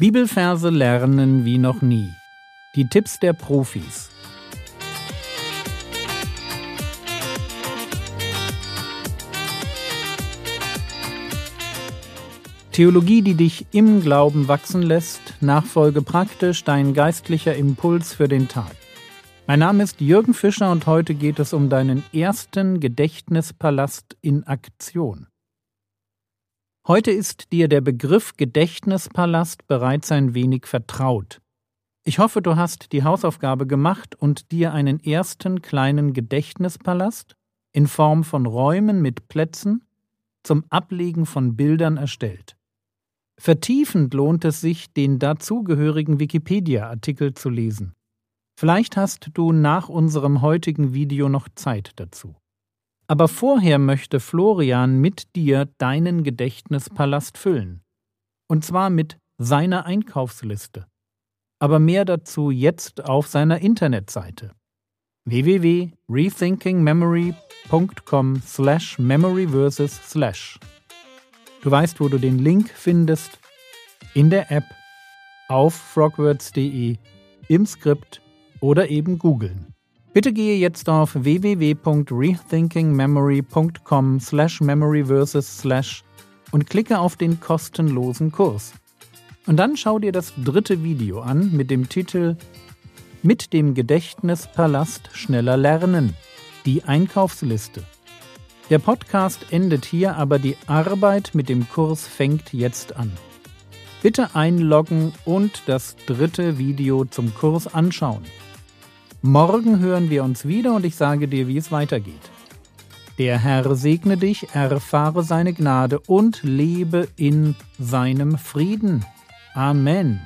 Bibelverse lernen wie noch nie. Die Tipps der Profis. Theologie, die dich im Glauben wachsen lässt, Nachfolge praktisch, dein geistlicher Impuls für den Tag. Mein Name ist Jürgen Fischer und heute geht es um deinen ersten Gedächtnispalast in Aktion. Heute ist dir der Begriff Gedächtnispalast bereits ein wenig vertraut. Ich hoffe, du hast die Hausaufgabe gemacht und dir einen ersten kleinen Gedächtnispalast in Form von Räumen mit Plätzen zum Ablegen von Bildern erstellt. Vertiefend lohnt es sich, den dazugehörigen Wikipedia-Artikel zu lesen. Vielleicht hast du nach unserem heutigen Video noch Zeit dazu. Aber vorher möchte Florian mit dir deinen Gedächtnispalast füllen. Und zwar mit seiner Einkaufsliste. Aber mehr dazu jetzt auf seiner Internetseite www.rethinkingmemory.com slash memoryversus slash. Du weißt, wo du den Link findest. In der App, auf frogwords.de, im Skript oder eben googeln. Bitte gehe jetzt auf www.rethinkingmemory.com slash memoryversus slash und klicke auf den kostenlosen Kurs. Und dann schau dir das dritte Video an mit dem Titel Mit dem Gedächtnispalast schneller lernen. Die Einkaufsliste. Der Podcast endet hier, aber die Arbeit mit dem Kurs fängt jetzt an. Bitte einloggen und das dritte Video zum Kurs anschauen. Morgen hören wir uns wieder und ich sage dir, wie es weitergeht. Der Herr segne dich, erfahre seine Gnade und lebe in seinem Frieden. Amen.